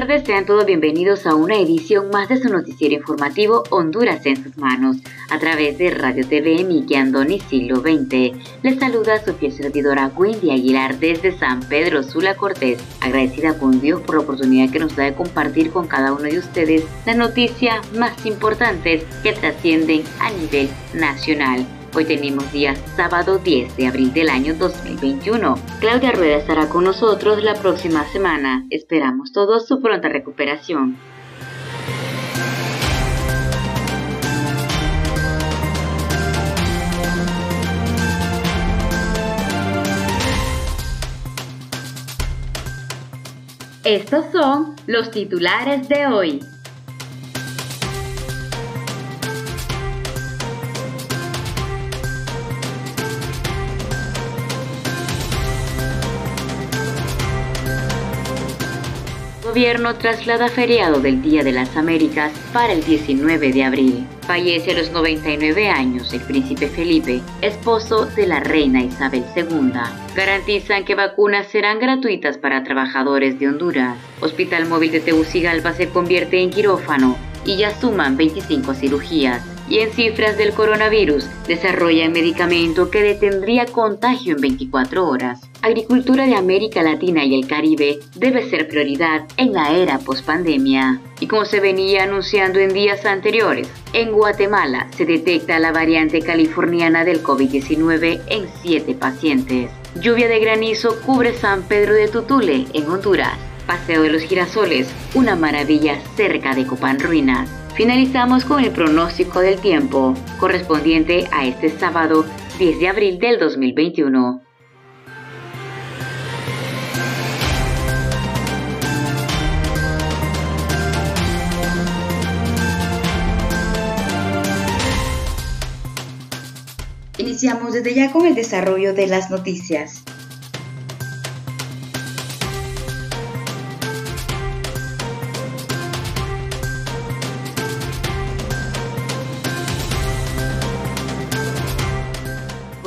Tardes, sean todos bienvenidos a una edición más de su noticiero informativo Honduras en sus manos, a través de Radio TV Andoni Siglo XX. Les saluda su fiel servidora Wendy Aguilar desde San Pedro Sula Cortés, agradecida con Dios por la oportunidad que nos da de compartir con cada uno de ustedes las noticias más importantes que trascienden a nivel nacional. Hoy tenemos día sábado 10 de abril del año 2021. Claudia Rueda estará con nosotros la próxima semana. Esperamos todos su pronta recuperación. Estos son los titulares de hoy. Gobierno traslada feriado del Día de las Américas para el 19 de abril. Fallece a los 99 años el príncipe Felipe, esposo de la reina Isabel II. Garantizan que vacunas serán gratuitas para trabajadores de Honduras. Hospital Móvil de Tegucigalpa se convierte en quirófano y ya suman 25 cirugías y en cifras del coronavirus desarrolla un medicamento que detendría contagio en 24 horas. Agricultura de América Latina y el Caribe debe ser prioridad en la era pospandemia. Y como se venía anunciando en días anteriores, en Guatemala se detecta la variante californiana del COVID-19 en 7 pacientes. Lluvia de granizo cubre San Pedro de Tutule, en Honduras. Paseo de los Girasoles, una maravilla cerca de Copán Ruinas. Finalizamos con el pronóstico del tiempo, correspondiente a este sábado 10 de abril del 2021. Iniciamos desde ya con el desarrollo de las noticias.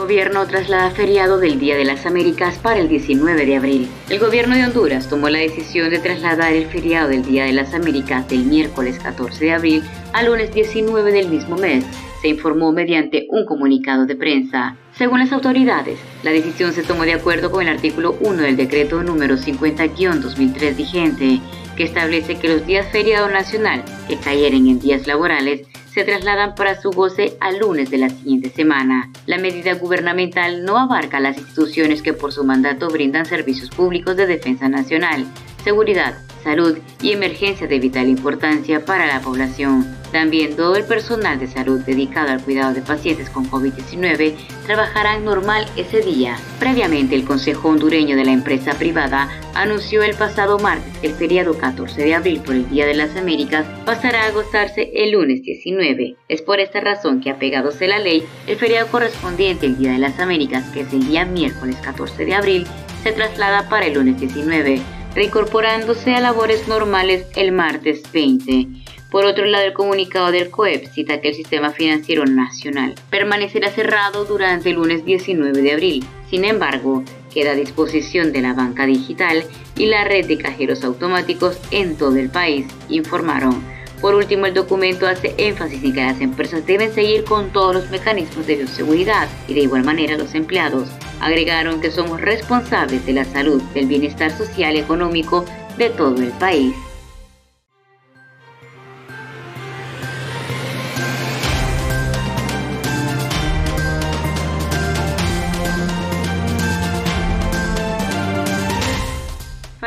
Gobierno traslada feriado del Día de las Américas para el 19 de abril. El gobierno de Honduras tomó la decisión de trasladar el feriado del Día de las Américas del miércoles 14 de abril al lunes 19 del mismo mes, se informó mediante un comunicado de prensa. Según las autoridades, la decisión se tomó de acuerdo con el artículo 1 del decreto número 50-2003 vigente, que establece que los días feriado nacional que cayeren en días laborales se trasladan para su goce al lunes de la siguiente semana. La medida gubernamental no abarca las instituciones que por su mandato brindan servicios públicos de defensa nacional, seguridad, salud y emergencia de vital importancia para la población. También todo el personal de salud dedicado al cuidado de pacientes con COVID-19 trabajará normal ese día. Previamente, el Consejo Hondureño de la Empresa Privada anunció el pasado martes que el feriado 14 de abril por el Día de las Américas pasará a gozarse el lunes 19. Es por esta razón que, apegados a la ley, el feriado correspondiente al Día de las Américas, que es el día miércoles 14 de abril, se traslada para el lunes 19, reincorporándose a labores normales el martes 20. Por otro lado, el comunicado del COEP cita que el sistema financiero nacional permanecerá cerrado durante el lunes 19 de abril. Sin embargo, queda a disposición de la banca digital y la red de cajeros automáticos en todo el país, informaron. Por último, el documento hace énfasis en que las empresas deben seguir con todos los mecanismos de bioseguridad y de igual manera los empleados. Agregaron que somos responsables de la salud, del bienestar social y económico de todo el país.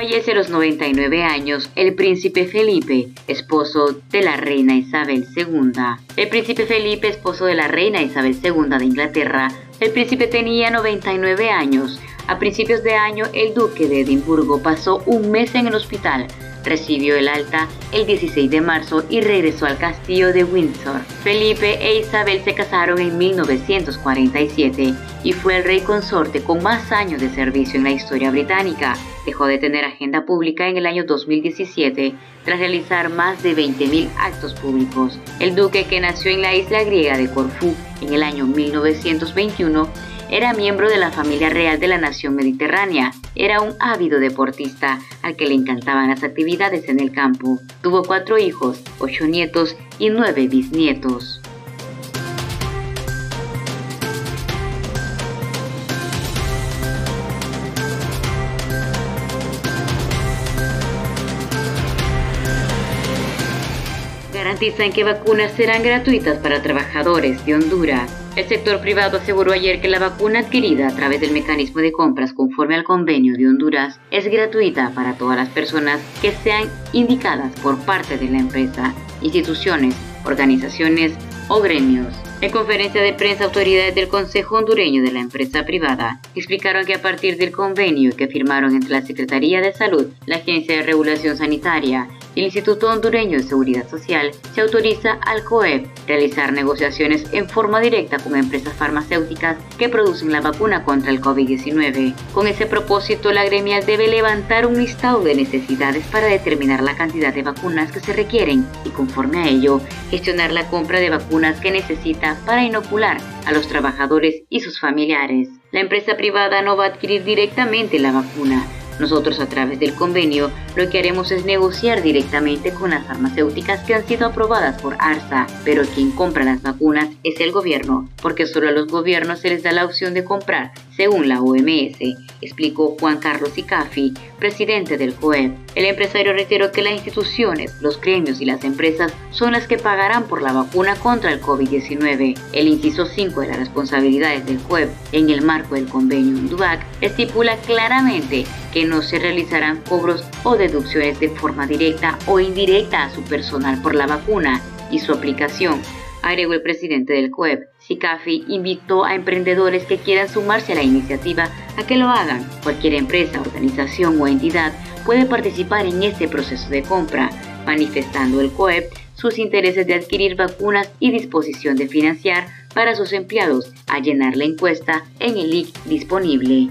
Fallece a los 99 años el príncipe Felipe, esposo de la reina Isabel II. El príncipe Felipe, esposo de la reina Isabel II de Inglaterra, el príncipe tenía 99 años. A principios de año, el duque de Edimburgo pasó un mes en el hospital Recibió el alta el 16 de marzo y regresó al castillo de Windsor. Felipe e Isabel se casaron en 1947 y fue el rey consorte con más años de servicio en la historia británica. Dejó de tener agenda pública en el año 2017 tras realizar más de 20.000 actos públicos. El duque que nació en la isla griega de Corfú en el año 1921 era miembro de la familia real de la nación mediterránea. Era un ávido deportista al que le encantaban las actividades en el campo. Tuvo cuatro hijos, ocho nietos y nueve bisnietos. Garantizan que vacunas serán gratuitas para trabajadores de Honduras. El sector privado aseguró ayer que la vacuna adquirida a través del mecanismo de compras conforme al convenio de Honduras es gratuita para todas las personas que sean indicadas por parte de la empresa, instituciones, organizaciones o gremios. En conferencia de prensa, autoridades del Consejo Hondureño de la empresa privada explicaron que a partir del convenio que firmaron entre la Secretaría de Salud, la Agencia de Regulación Sanitaria el Instituto Hondureño de Seguridad Social se autoriza al COEP realizar negociaciones en forma directa con empresas farmacéuticas que producen la vacuna contra el COVID-19. Con ese propósito, la gremial debe levantar un listado de necesidades para determinar la cantidad de vacunas que se requieren y conforme a ello, gestionar la compra de vacunas que necesita para inocular a los trabajadores y sus familiares. La empresa privada no va a adquirir directamente la vacuna, nosotros a través del convenio lo que haremos es negociar directamente con las farmacéuticas que han sido aprobadas por ARSA, pero quien compra las vacunas es el gobierno, porque solo a los gobiernos se les da la opción de comprar, según la OMS, explicó Juan Carlos Icafi, presidente del COEP. El empresario reiteró que las instituciones, los gremios y las empresas son las que pagarán por la vacuna contra el COVID-19. El inciso 5 de las responsabilidades del COEP en el marco del convenio DUAC estipula claramente que no se realizarán cobros o deducciones de forma directa o indirecta a su personal por la vacuna y su aplicación, agregó el presidente del COEP. SICAFI invitó a emprendedores que quieran sumarse a la iniciativa a que lo hagan. Cualquier empresa, organización o entidad puede participar en este proceso de compra, manifestando el COEP sus intereses de adquirir vacunas y disposición de financiar para sus empleados a llenar la encuesta en el link disponible.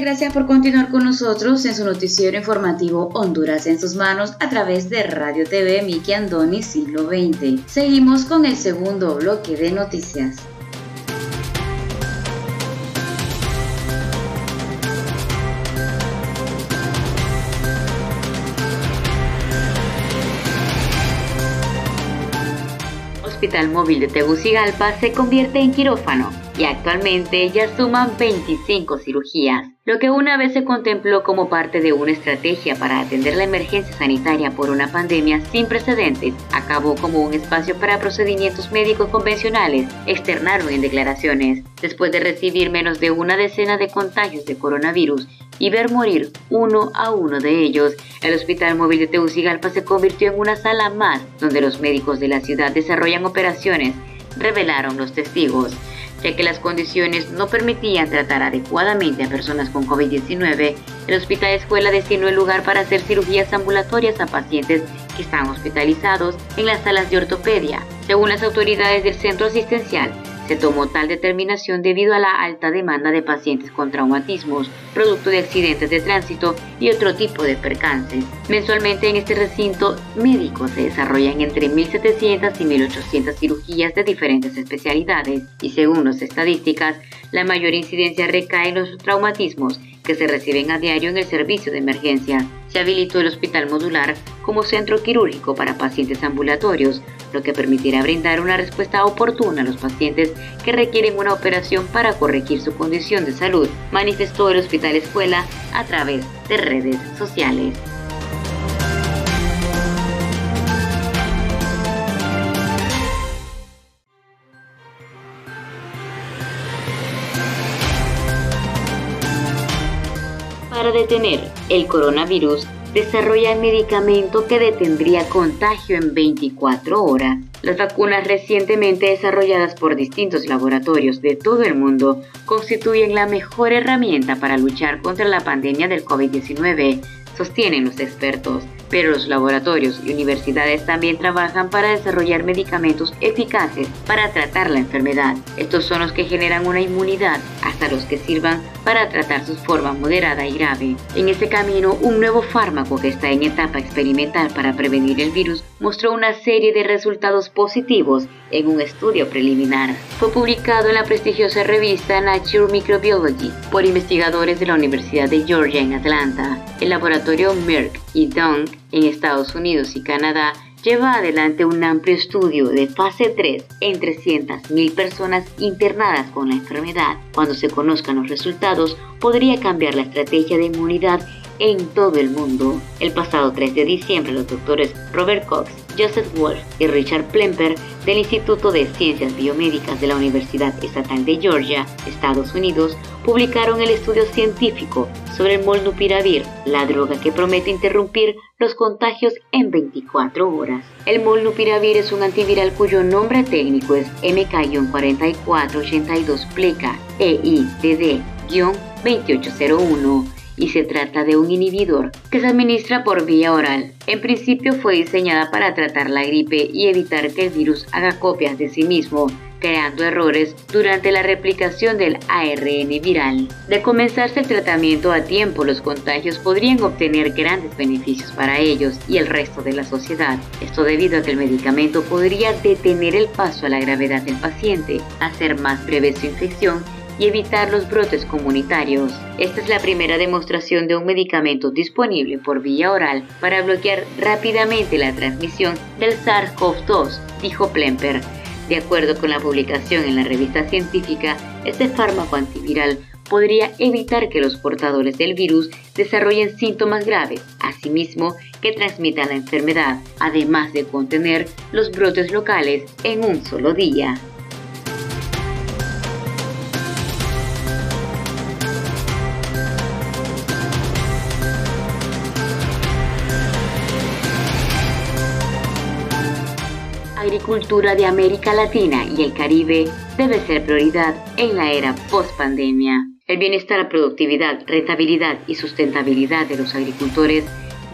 Gracias por continuar con nosotros en su noticiero informativo Honduras en sus manos a través de Radio TV Miki Andoni Siglo XX. Seguimos con el segundo bloque de noticias. Hospital Móvil de Tegucigalpa se convierte en quirófano y actualmente ya suman 25 cirugías, lo que una vez se contempló como parte de una estrategia para atender la emergencia sanitaria por una pandemia sin precedentes, acabó como un espacio para procedimientos médicos convencionales, externaron en declaraciones. Después de recibir menos de una decena de contagios de coronavirus y ver morir uno a uno de ellos, el Hospital Móvil de Tegucigalpa se convirtió en una sala más donde los médicos de la ciudad desarrollan operaciones, revelaron los testigos. Ya que las condiciones no permitían tratar adecuadamente a personas con COVID-19, el Hospital Escuela destinó el lugar para hacer cirugías ambulatorias a pacientes que están hospitalizados en las salas de ortopedia. Según las autoridades del centro asistencial, se tomó tal determinación debido a la alta demanda de pacientes con traumatismos, producto de accidentes de tránsito y otro tipo de percances. Mensualmente en este recinto médico se desarrollan entre 1.700 y 1.800 cirugías de diferentes especialidades y según las estadísticas, la mayor incidencia recae en los traumatismos que se reciben a diario en el servicio de emergencia. Se habilitó el hospital modular como centro quirúrgico para pacientes ambulatorios, lo que permitirá brindar una respuesta oportuna a los pacientes que requieren una operación para corregir su condición de salud, manifestó el Hospital Escuela a través de redes sociales. Para detener el coronavirus, desarrolla el medicamento que detendría contagio en 24 horas. Las vacunas recientemente desarrolladas por distintos laboratorios de todo el mundo constituyen la mejor herramienta para luchar contra la pandemia del COVID-19, sostienen los expertos pero los laboratorios y universidades también trabajan para desarrollar medicamentos eficaces para tratar la enfermedad. Estos son los que generan una inmunidad hasta los que sirvan para tratar su forma moderada y grave. En ese camino, un nuevo fármaco que está en etapa experimental para prevenir el virus mostró una serie de resultados positivos en un estudio preliminar. Fue publicado en la prestigiosa revista Nature Microbiology por investigadores de la Universidad de Georgia en Atlanta. El laboratorio Merck y Dunk en Estados Unidos y Canadá lleva adelante un amplio estudio de fase 3 en 300.000 personas internadas con la enfermedad. Cuando se conozcan los resultados, podría cambiar la estrategia de inmunidad en todo el mundo. El pasado 3 de diciembre, los doctores Robert Cox, Joseph Wolf y Richard Plemper del Instituto de Ciencias Biomédicas de la Universidad Estatal de Georgia, Estados Unidos, publicaron el estudio científico sobre el molnupiravir, la droga que promete interrumpir los contagios en 24 horas. El molnupiravir es un antiviral cuyo nombre técnico es MK-4482 pleca EIDD-2801 y se trata de un inhibidor que se administra por vía oral. En principio fue diseñada para tratar la gripe y evitar que el virus haga copias de sí mismo, creando errores durante la replicación del ARN viral. De comenzarse el tratamiento a tiempo, los contagios podrían obtener grandes beneficios para ellos y el resto de la sociedad. Esto debido a que el medicamento podría detener el paso a la gravedad del paciente, hacer más breve su infección y evitar los brotes comunitarios. Esta es la primera demostración de un medicamento disponible por vía oral para bloquear rápidamente la transmisión del SARS-CoV-2, dijo Plemper. De acuerdo con la publicación en la revista científica, este fármaco antiviral podría evitar que los portadores del virus desarrollen síntomas graves, asimismo que transmitan la enfermedad, además de contener los brotes locales en un solo día. Agricultura de América Latina y el Caribe debe ser prioridad en la era post-pandemia. El bienestar, productividad, rentabilidad y sustentabilidad de los agricultores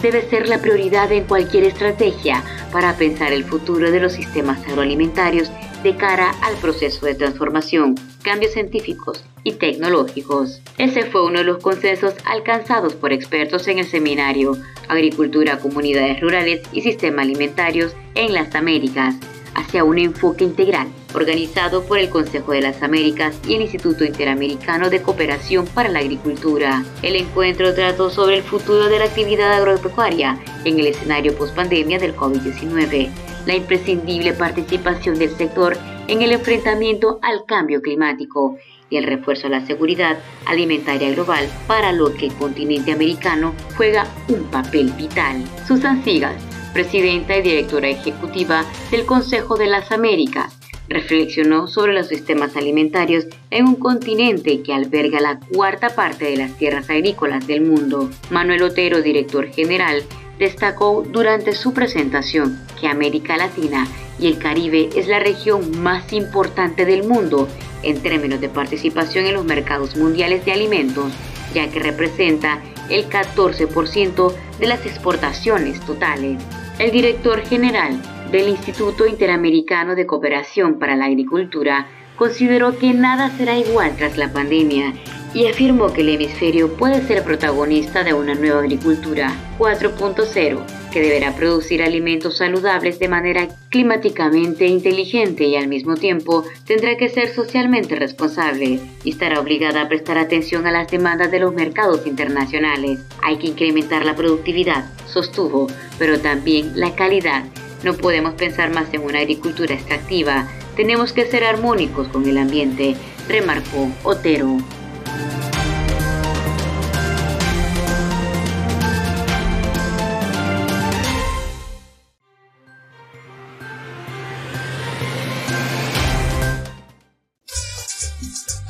debe ser la prioridad en cualquier estrategia para pensar el futuro de los sistemas agroalimentarios de cara al proceso de transformación, cambios científicos y tecnológicos. Ese fue uno de los consensos alcanzados por expertos en el seminario Agricultura, Comunidades Rurales y Sistemas Alimentarios en las Américas, hacia un enfoque integral, organizado por el Consejo de las Américas y el Instituto Interamericano de Cooperación para la Agricultura. El encuentro trató sobre el futuro de la actividad agropecuaria en el escenario post-pandemia del COVID-19, la imprescindible participación del sector en el enfrentamiento al cambio climático y el refuerzo a la seguridad alimentaria global, para lo que el continente americano juega un papel vital. Susan Sigas, presidenta y directora ejecutiva del Consejo de las Américas, reflexionó sobre los sistemas alimentarios en un continente que alberga la cuarta parte de las tierras agrícolas del mundo. Manuel Otero, director general, destacó durante su presentación que América Latina y el Caribe es la región más importante del mundo en términos de participación en los mercados mundiales de alimentos, ya que representa el 14% de las exportaciones totales. El director general del Instituto Interamericano de Cooperación para la Agricultura consideró que nada será igual tras la pandemia y afirmó que el hemisferio puede ser protagonista de una nueva agricultura 4.0 que deberá producir alimentos saludables de manera climáticamente inteligente y al mismo tiempo tendrá que ser socialmente responsable y estará obligada a prestar atención a las demandas de los mercados internacionales. Hay que incrementar la productividad, sostuvo, pero también la calidad. No podemos pensar más en una agricultura extractiva, tenemos que ser armónicos con el ambiente, remarcó Otero.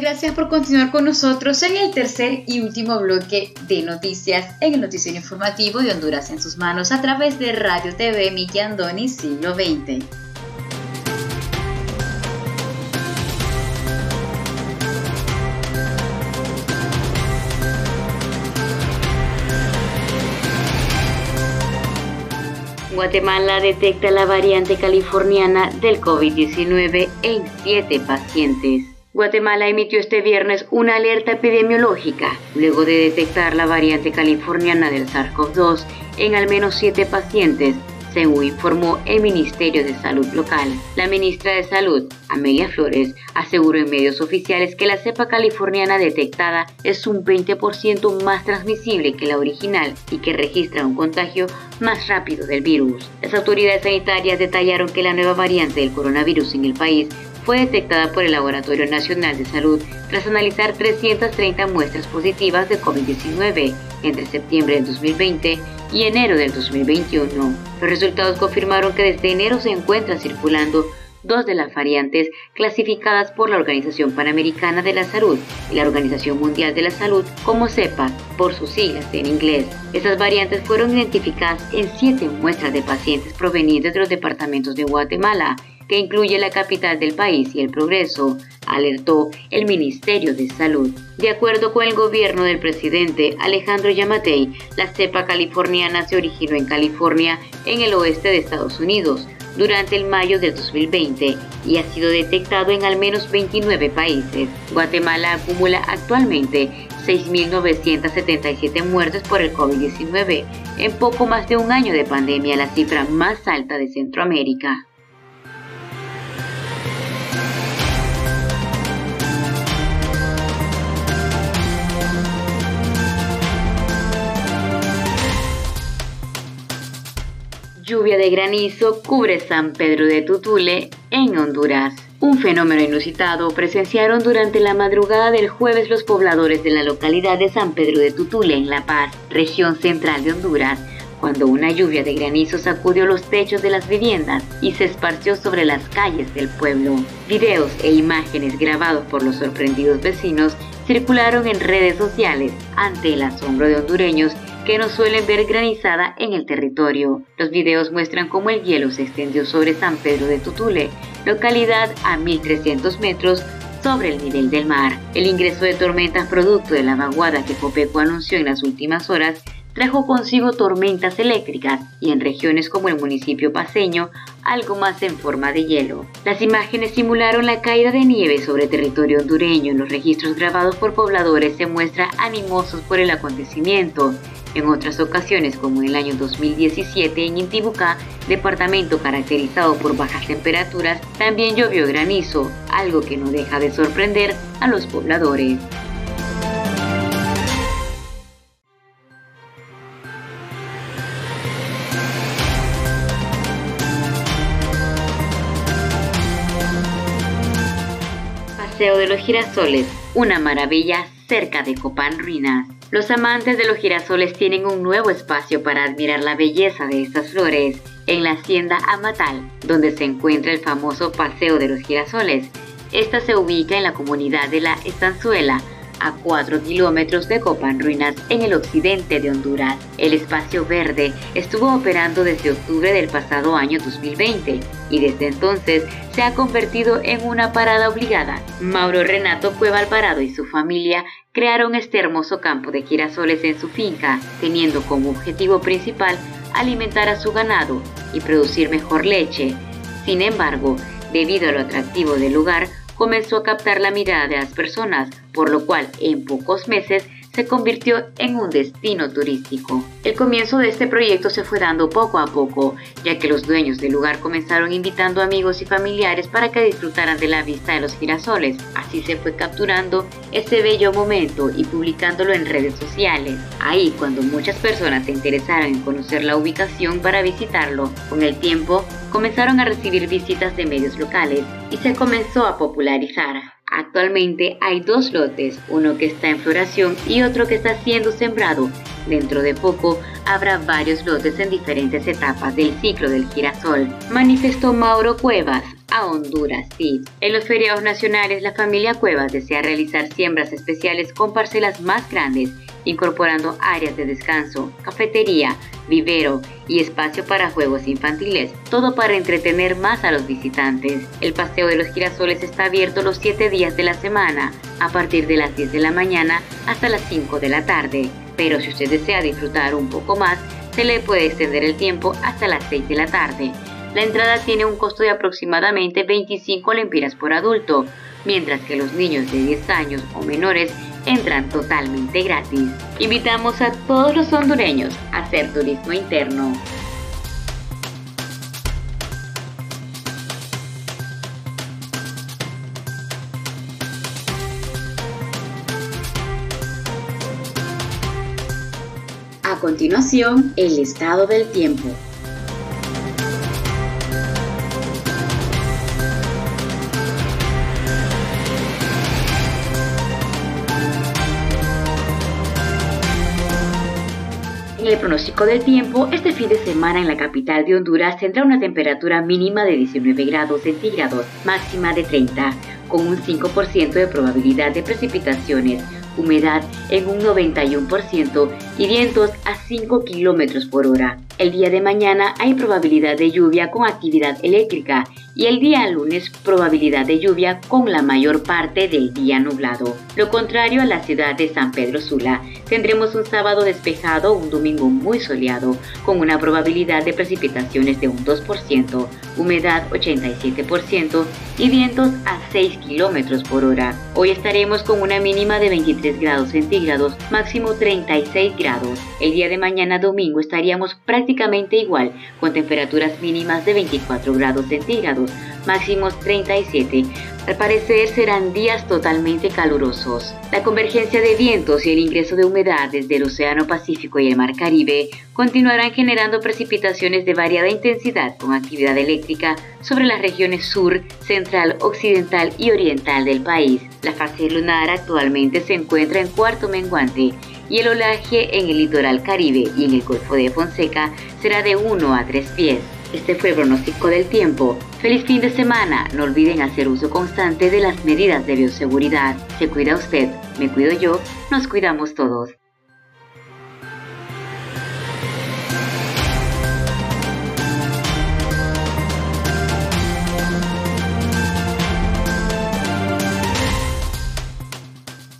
Gracias por continuar con nosotros en el tercer y último bloque de noticias en el noticiero informativo de Honduras en sus manos a través de Radio TV Miki Andoni Siglo XX. Guatemala detecta la variante californiana del COVID-19 en siete pacientes. Guatemala emitió este viernes una alerta epidemiológica luego de detectar la variante californiana del SARS-CoV-2 en al menos siete pacientes, según informó el Ministerio de Salud local. La ministra de Salud, Amelia Flores, aseguró en medios oficiales que la cepa californiana detectada es un 20% más transmisible que la original y que registra un contagio más rápido del virus. Las autoridades sanitarias detallaron que la nueva variante del coronavirus en el país fue detectada por el Laboratorio Nacional de Salud tras analizar 330 muestras positivas de COVID-19 entre septiembre del 2020 y enero del 2021. Los resultados confirmaron que desde enero se encuentran circulando dos de las variantes clasificadas por la Organización Panamericana de la Salud y la Organización Mundial de la Salud como CEPA, por sus siglas en inglés. Esas variantes fueron identificadas en siete muestras de pacientes provenientes de los departamentos de Guatemala, que incluye la capital del país y el progreso, alertó el Ministerio de Salud. De acuerdo con el gobierno del presidente Alejandro Yamatei, la cepa californiana se originó en California, en el oeste de Estados Unidos, durante el mayo del 2020 y ha sido detectado en al menos 29 países. Guatemala acumula actualmente 6.977 muertes por el COVID-19, en poco más de un año de pandemia, la cifra más alta de Centroamérica. Lluvia de granizo cubre San Pedro de Tutule en Honduras. Un fenómeno inusitado presenciaron durante la madrugada del jueves los pobladores de la localidad de San Pedro de Tutule en La Paz, región central de Honduras, cuando una lluvia de granizo sacudió los techos de las viviendas y se esparció sobre las calles del pueblo. Videos e imágenes grabados por los sorprendidos vecinos circularon en redes sociales ante el asombro de hondureños que no suelen ver granizada en el territorio. Los videos muestran cómo el hielo se extendió sobre San Pedro de Tutule, localidad a 1300 metros sobre el nivel del mar. El ingreso de tormentas producto de la vaguada que Copeco anunció en las últimas horas trajo consigo tormentas eléctricas y en regiones como el municipio paseño algo más en forma de hielo. Las imágenes simularon la caída de nieve sobre territorio hondureño. En los registros grabados por pobladores se muestra animosos por el acontecimiento en otras ocasiones, como en el año 2017 en Intibucá, departamento caracterizado por bajas temperaturas, también llovió granizo, algo que no deja de sorprender a los pobladores. Paseo de los Girasoles, una maravilla cerca de Copán Ruinas. Los amantes de los girasoles tienen un nuevo espacio para admirar la belleza de estas flores en la hacienda Amatal, donde se encuentra el famoso Paseo de los Girasoles. Esta se ubica en la comunidad de La Estanzuela, a 4 kilómetros de Copán Ruinas en el occidente de Honduras. El espacio verde estuvo operando desde octubre del pasado año 2020 y desde entonces se ha convertido en una parada obligada. Mauro Renato Cueva Alvarado y su familia crearon este hermoso campo de girasoles en su finca, teniendo como objetivo principal alimentar a su ganado y producir mejor leche. Sin embargo, debido a lo atractivo del lugar, comenzó a captar la mirada de las personas, por lo cual en pocos meses se convirtió en un destino turístico. El comienzo de este proyecto se fue dando poco a poco, ya que los dueños del lugar comenzaron invitando amigos y familiares para que disfrutaran de la vista de los girasoles. Así se fue capturando este bello momento y publicándolo en redes sociales. Ahí, cuando muchas personas se interesaron en conocer la ubicación para visitarlo, con el tiempo comenzaron a recibir visitas de medios locales y se comenzó a popularizar. Actualmente hay dos lotes, uno que está en floración y otro que está siendo sembrado. Dentro de poco habrá varios lotes en diferentes etapas del ciclo del girasol, manifestó Mauro Cuevas a Honduras sí. En los feriados nacionales, la familia Cuevas desea realizar siembras especiales con parcelas más grandes incorporando áreas de descanso, cafetería, vivero y espacio para juegos infantiles, todo para entretener más a los visitantes. El Paseo de los Girasoles está abierto los 7 días de la semana, a partir de las 10 de la mañana hasta las 5 de la tarde. Pero si usted desea disfrutar un poco más, se le puede extender el tiempo hasta las 6 de la tarde. La entrada tiene un costo de aproximadamente 25 lempiras por adulto, mientras que los niños de 10 años o menores entran totalmente gratis. Invitamos a todos los hondureños a hacer turismo interno. A continuación, el estado del tiempo. Pronóstico del tiempo, este fin de semana en la capital de Honduras tendrá una temperatura mínima de 19 grados centígrados, máxima de 30, con un 5% de probabilidad de precipitaciones, humedad en un 91% y vientos a 5 kilómetros por hora. El día de mañana hay probabilidad de lluvia con actividad eléctrica y el día lunes probabilidad de lluvia con la mayor parte del día nublado. Lo contrario a la ciudad de San Pedro Sula, tendremos un sábado despejado, un domingo muy soleado, con una probabilidad de precipitaciones de un 2%, humedad 87% y vientos a 6 kilómetros por hora. Hoy estaremos con una mínima de 23 grados centígrados, máximo 36 grados. El día de mañana domingo estaríamos prácticamente igual, con temperaturas mínimas de 24 grados centígrados máximos 37. Al parecer serán días totalmente calurosos. La convergencia de vientos y el ingreso de humedad desde el Océano Pacífico y el Mar Caribe continuarán generando precipitaciones de variada intensidad con actividad eléctrica sobre las regiones sur, central, occidental y oriental del país. La fase lunar actualmente se encuentra en cuarto menguante y el olaje en el litoral caribe y en el Golfo de Fonseca será de 1 a 3 pies. Este fue el pronóstico del tiempo. Feliz fin de semana. No olviden hacer uso constante de las medidas de bioseguridad. Se cuida usted, me cuido yo, nos cuidamos todos.